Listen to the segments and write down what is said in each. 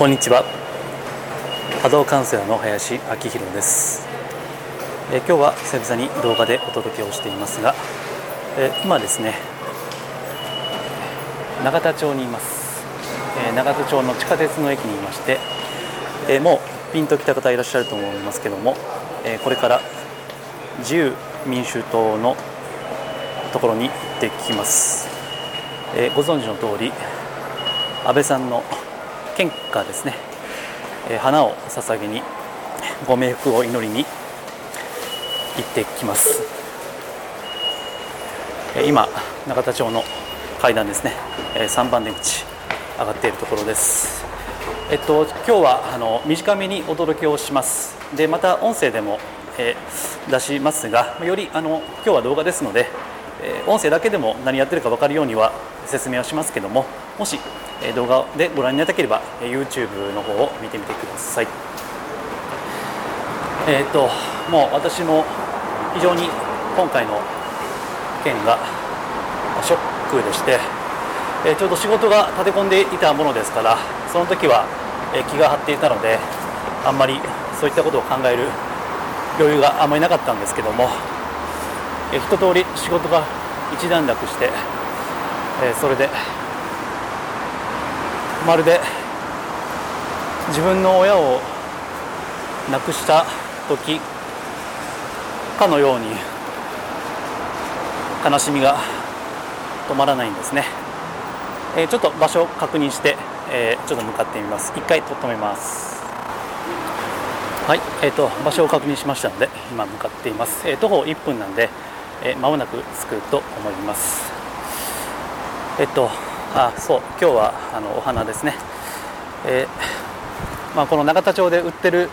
こんにちは。波動カウンセラーの林明弘です。え今日は久々に動画でお届けをしていますがえ今ですね永田町にいます。え永田町の地下鉄の駅にいましてえもうピンときた方いらっしゃると思いますけどもえこれから自由民主党のところに行ってきます。えご存知の通り安倍さんの献花ですね、え花を捧げにご冥福を祈りに行ってきます、え今永田町の階段ですね、え3番出口上がっているところです。えっと今日はあの短めにお届けをします。でまた音声でも、えー、出しますがよりあの今日は動画ですので、えー、音声だけでも何やってるか分かるようには説明はしますけどももし動画でご覧になりたければ YouTube の方を見てみてください。えっ、ー、ともう私も非常に今回の件がショックでして、えちょうど仕事が立て込んでいたものですからその時は気が張っていたのであんまりそういったことを考える余裕があんまりなかったんですけども、え一通り仕事が一段落して、えそれでまるで自分の親を亡くした時かのように悲しみが止まらないんですね、えー、ちょっと場所を確認して、えー、ちょっと向かってみます。一回止めます。はい、えーと、場所を確認しましたので今向かっています、えー、徒歩1分なんで、えー、もなく着くと思います。えっ、とあそう今日はあのお花ですね、えー、まあ、この永田町で売ってる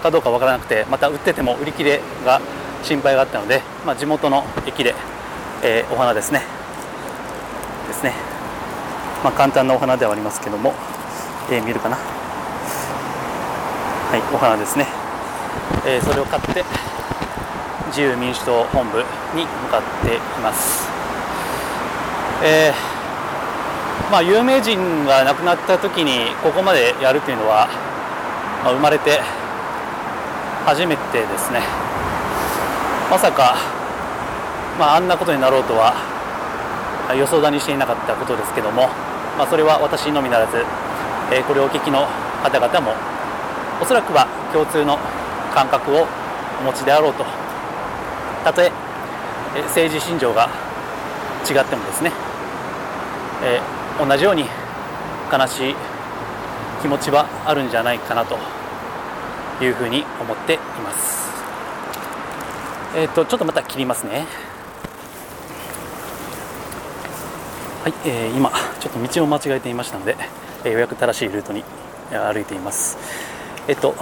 かどうかわからなくてまた売ってても売り切れが心配があったので、まあ、地元の駅で、えー、お花ですね。ですね、まあ、簡単なお花ではありますけども、えー、見るかな。はいお花ですね、えそれを買って自由民主党本部に向かっています、えーまあ、有名人が亡くなった時にここまでやるというのは、まあ、生まれて初めてですね。まさか、まあ、あんなことになろうとは予想だにしていなかったことですけども、まあ、それは私のみならず、えー、これをお聞きの方々もおそらくは共通の感覚をお持ちであろうと。たとえ政治信条が違ってもですね、えー同じように悲しい気持ちはあるんじゃないかなというふうに思っています。えっ、ー、とちょっとまた切りますね。はい、えー、今ちょっと道を間違えていましたので、えー、ようやく正しいルートに歩いています。えっ、と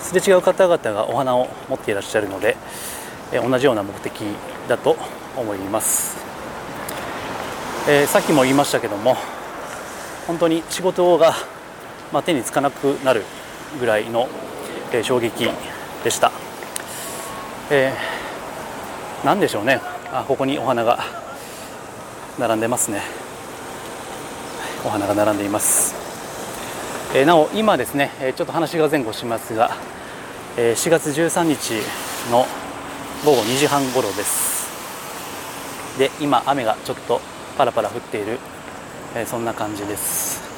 すれ違う方々がお花を持っていらっしゃるので、え同じような目的だと思います、えさっきも言いましたけども本当に仕事が、まあ、手につかなくなるぐらいの、えー、衝撃でした、えー、何でしょうね。あここにお花が並んでますね。お花が並んでいます、えー、なお今ですねちょっと話が前後しますが4月13日の午後2時半頃です。で今雨がちょっとパラパラ降っているえー、そんな感じです。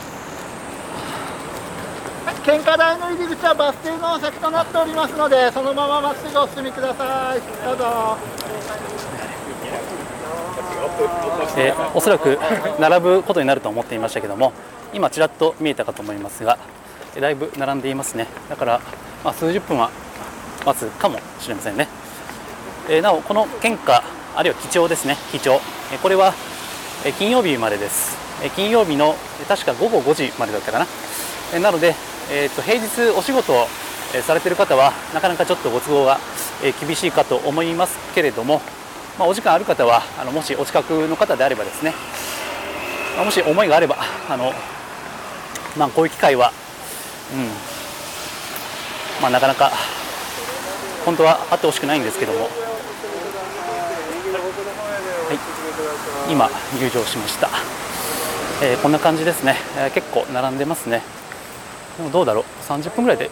献花台の入り口はバス停の先となっておりますのでそのまままっすぐお進みください。どうぞ。えー、おそらく並ぶことになると思っていましたけども今ちらっと見えたかと思いますがだいぶ並んでいますね。だから、まあ、数十分は待つかもしれませんね、えー、なおこの献花あるいは記帳ですね。記帳、えこれは金曜日までです金曜日の確か午後5時までだったかな。えなので、えー、と平日お仕事をされている方はなかなかちょっとご都合が厳しいかと思いますけれども、まあ、お時間ある方はあのもしお近くの方であればですね、まあ、もし思いがあればあの、まあ、こういう機会は、うん。まあ、なかなか本当はあってほしくないんですけども、はい、今入場しました。えー、こんな感じですね、えー、結構並んでますね、でもどうだろう。30分ぐらいで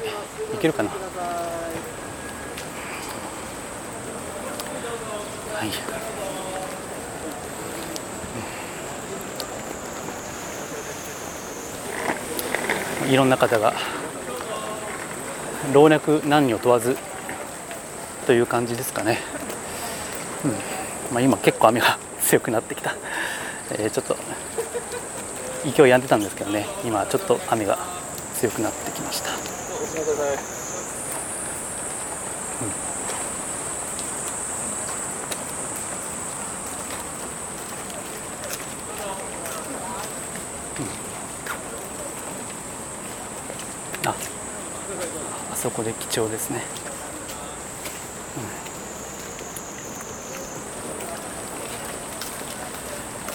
いけるかな。はい。いろんな方が老若男女問わずという感じですかね、うん。まあ、今結構雨が強くなってきた、えー、ちょっと勢いやんでたんですけどね。今ちょっと雨が強くなってきました、うん。ああそこで貴重ですね、うん、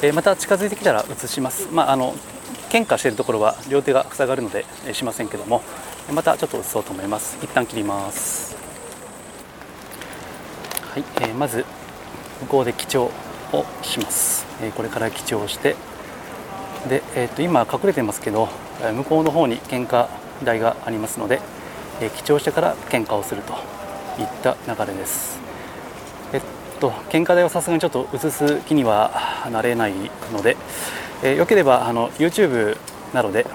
えー、また近づいてきたら映します。まああの喧嘩しているところは両手が塞がるので、えー、しませんけどもまたちょっと映そうと思います。一旦切ります。はい、えー、まず向こうで記帳をします、えー、これから記帳してで、えー、と今隠れてますけど向こうの方に喧嘩台がありますので、えー、記帳してから喧嘩をするといった流れです。と喧嘩台はさすがにちょっと映す気にはなれないので、えー、よければあの YouTube などで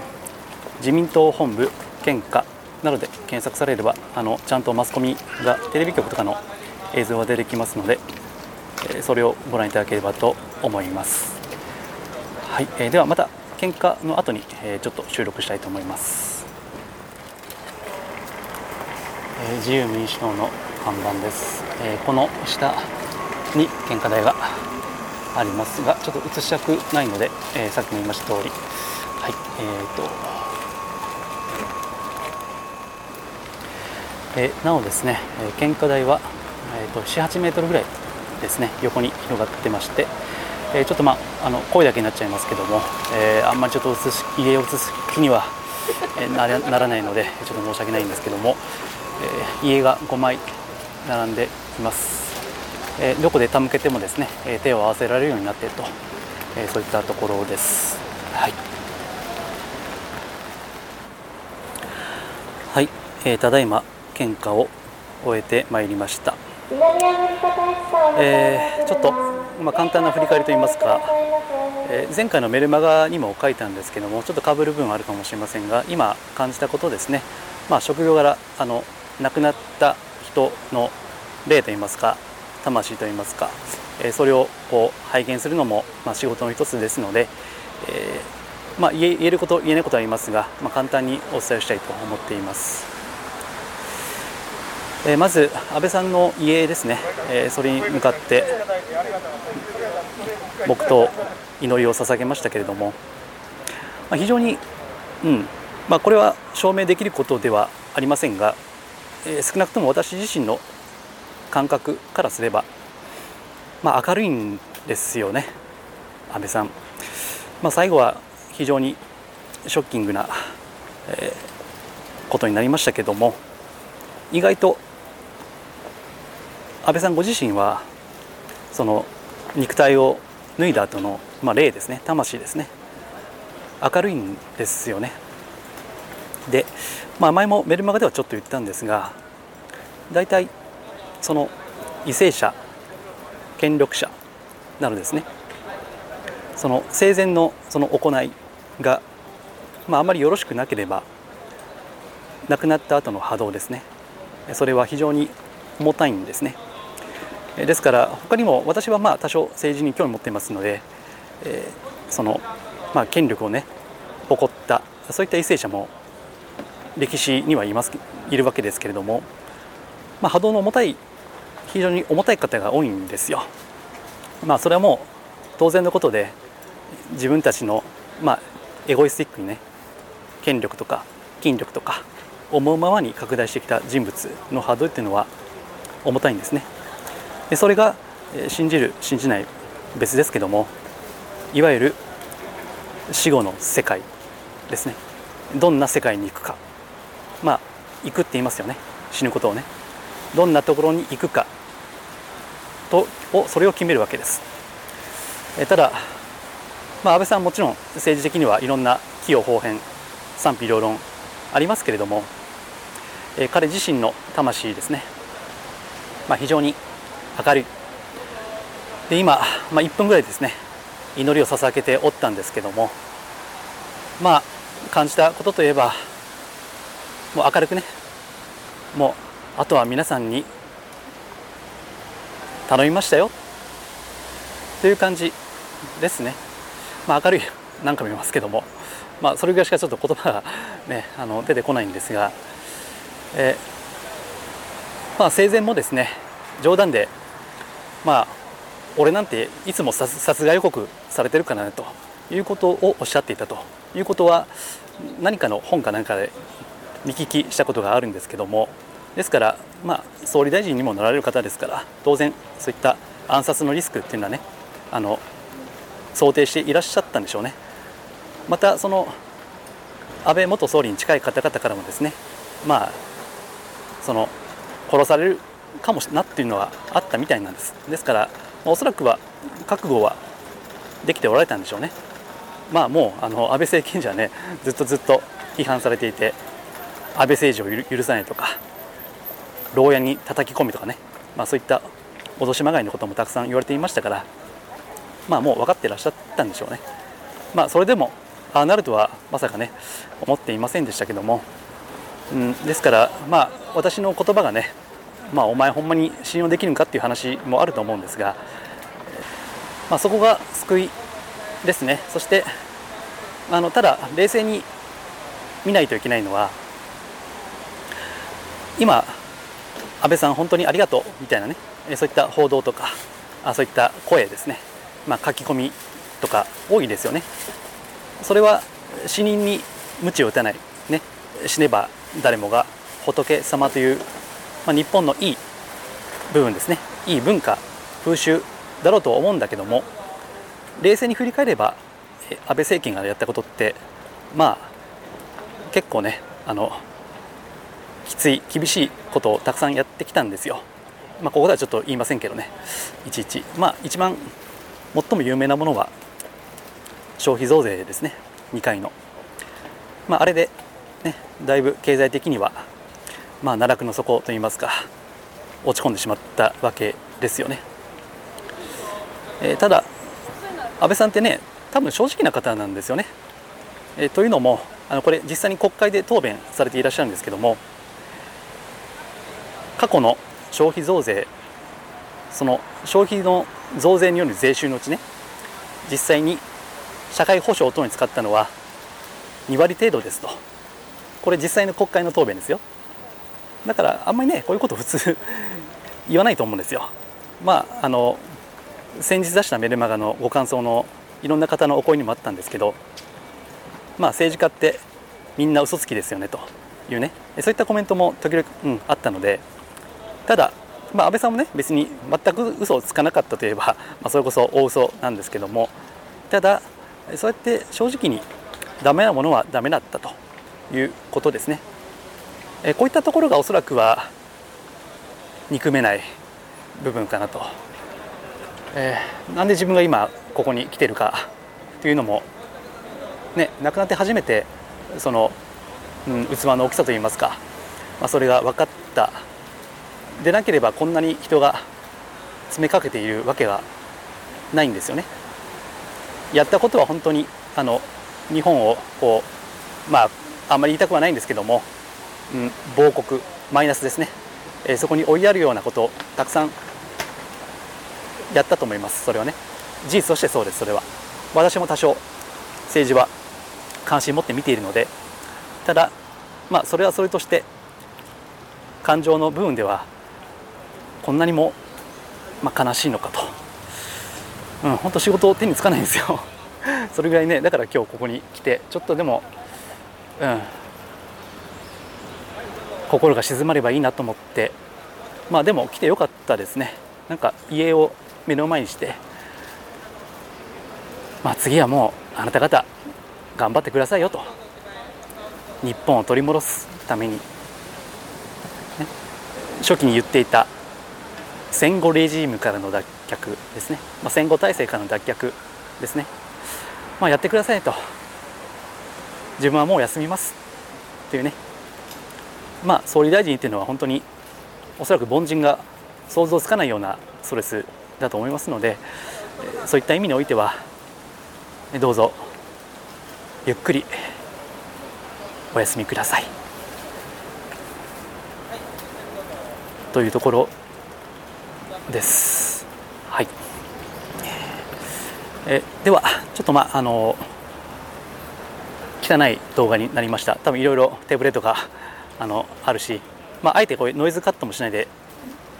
自民党本部喧嘩などで検索されればあのちゃんとマスコミがテレビ局とかの映像が出てきますので、えー、それをご覧いただければと思います。はい、えー、ではまた喧嘩の後に、えー、ちょっと収録したいと思います。え自由民主党の看板です、えこの下に献花台がありますがちょっと映したくないので、えさっきも言いました通り。はいえーと。えなおですね、え献花台は、えーと、78メートルぐらいですね横に広がってまして、えちょっとまああの声だけになっちゃいますけども、えあんまりちょっと映し家を映す気には、えならないのでちょっと申し訳ないんですけども、え家が5枚並んでいます、えどこで手向けてもですね、え手を合わせられるようになっていると、えそういったところです。はい、はい。えー、ただいま献花を終えてまいりました。えー、ちょっと、まあ、簡単な振り返りといいますか、えー、前回のメルマガにも書いたんですけどもちょっとかぶる部分あるかもしれませんが今感じたことですね、まあ、職業柄あの亡くなった人の霊といいますか魂といいますか、えそれをこう拝見するのも、まあ、仕事の一つですので、えー、まあ、言えること言えないことはありますが、まあ、簡単にお伝えしたいと思っています、えー、まず安倍さんの遺影ですね、えそれに向かって黙祷祈りを捧げましたけれども、まあ非常に、うんまこれは証明できることではありませんがえ少なくとも私自身の感覚からすれば、まあ、明るいんですよね。安倍さん、まあ、最後は非常にショッキングな、えー、ことになりましたけども意外と安倍さんご自身はその肉体を脱いだ後の、まあ、霊ですね。魂ですね。明るいんですよね。で、まあ、前もメルマガではちょっと言ったんですが大体その為政者権力者などですね。その生前のその行いが、まあ、あまりよろしくなければ亡くなった後の波動ですね。それは非常に重たいんですね。ですから他にも私はまあ多少政治に興味を持っていますので、えー、そのまあ権力をね誇ったそういった為政者も歴史にはいますいるわけですけれども、まあ、波動の重たい非常に重たい方が多いんですよ。まあそれはもう当然のことで自分たちのまあエゴイスティックにね権力とか筋力とか思うままに拡大してきた人物の波動っていうのは重たいんですね。でそれが信じる信じない別ですけどもいわゆる死後の世界ですね。どんな世界に行くか。まあ行くって言いますよね。死ぬことをね。どんなところに行くか。とをそれを決めるわけです。えただ、まあ、安倍さんもちろん政治的にはいろんな器用方変賛否両論ありますけれども、え、彼自身の魂ですね、まあ、非常に明るい。で今、まあ、1分ぐらいですね祈りを捧げておったんですけどもまあ感じたことといえばもう明るくねもうあとは皆さんに頼みましたよ。という感じですね、まあ、明るい 何か見ますけども、まあ、それぐらいしかちょっと言葉が、ね、あの出てこないんですが、え、まあ、生前もですね冗談でまあ俺なんていつも殺害予告されてるかなということをおっしゃっていたと。いうことは何かの本かなんかで見聞きしたことがあるんですけども。ですから、まあ、総理大臣にもなられる方ですから当然そういった暗殺のリスクっていうのはねあの想定していらっしゃったんでしょうね。またその安倍元総理に近い方々からもですねまあその殺されるかもしれなっていうのはあったみたいなんです。ですからおそらくは覚悟はできておられたんでしょうね。まあもうあの安倍政権じゃねずっとずっと批判されていて安倍政治を許さないとか牢屋に叩き込みとかね、まあ、そういった脅しまがいのこともたくさん言われていましたから。まあもう分かってらっしゃったんでしょうね。まあそれでもああなるとはまさかね思っていませんでしたけども、うん、ですからまあ私の言葉がねまあお前ほんまに信用できるんかっていう話もあると思うんですが、まあ、そこが救いですね。そしてあのただ冷静に見ないといけないのは今安倍さん本当にありがとうみたいなねそういった報道とかあそういった声ですね、まあ、書き込みとか多いですよね。それは死人に鞭を打たない、ね、死ねば誰もが仏様という、まあ、日本のいい部分ですね。いい文化風習だろうと思うんだけども冷静に振り返れば安倍政権がやったことってまあ結構ねあのきつい厳しいことをたくさんやってきたんですよ。まあ、ここではちょっと言いませんけどね。いちいち。まあ一番最も有名なものは消費増税ですね。2回の、まあ、あれで、ね、だいぶ経済的には、まあ、奈落の底といいますか落ち込んでしまったわけですよね、えー、ただ安倍さんってね多分正直な方なんですよね、えー、というのもあのこれ実際に国会で答弁されていらっしゃるんですけども過去の消費増税その消費の増税による税収のうちね実際に社会保障等に使ったのは2割程度ですと。これ実際の国会の答弁ですよ。だからあんまりねこういうこと普通言わないと思うんですよ。まああの先日出したメルマガのご感想のいろんな方のお声にもあったんですけどまあ政治家ってみんな嘘つきですよねというね。そういったコメントも時々、うん、あったのでただ、まあ、安倍さんもね別に全く嘘をつかなかったといえば、まあ、それこそ大嘘なんですけどもただそうやって正直にダメなものはダメだったということですね。えこういったところがおそらくは憎めない部分かなと、えー、なんで自分が今ここに来てるかというのもね亡くなって初めてその、うん、器の大きさといいますか、まあ、それが分かったでなければこんなに人が詰めかけているわけがないんですよね。やったことは本当にあの日本をこうまああんまり言いたくはないんですけども、うん、亡国マイナスですね、えー、そこに追いやるようなことをたくさんやったと思いますそれはね。事実としてそうですそれは。私も多少政治は関心を持って見ているので。ただまあそれはそれとして感情の部分ではこんなにも、まあ、悲しいのかと、うん、本当仕事手につかないんですよ。それぐらいねだから今日ここに来てちょっとでも、うん、心が静まればいいなと思って。まあでも来てよかったですね。なんか家を目の前にしてまあ次はもうあなた方頑張ってくださいよと。日本を取り戻すために、ね、初期に言っていた戦後レジームからの脱却ですね、まあ、戦後体制からの脱却ですね、まあ、やってくださいと。自分はもう休みます。というね。まあ総理大臣っていうのは本当におそらく凡人が想像つかないようなストレスだと思いますのでそういった意味においてはどうぞゆっくりお休みください。というところです。はい。えではちょっとまああの汚い動画になりました。多分いろいろテーブルとかあのあるし、まあ、あえてこういうノイズカットもしないで、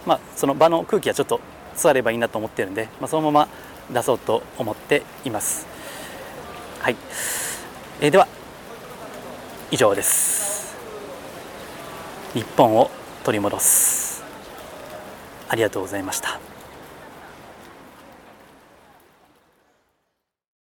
まあ、その場の空気がちょっと座ればいいなと思ってるんで、まあ、そのまま出そうと思っています。はい、えー、では以上です。日本を取り戻す。ありがとうございました。